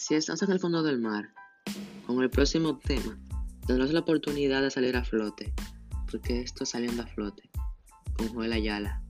Si estás en el fondo del mar, con el próximo tema, tendrás la oportunidad de salir a flote, porque esto saliendo a flote, con Joel Ayala.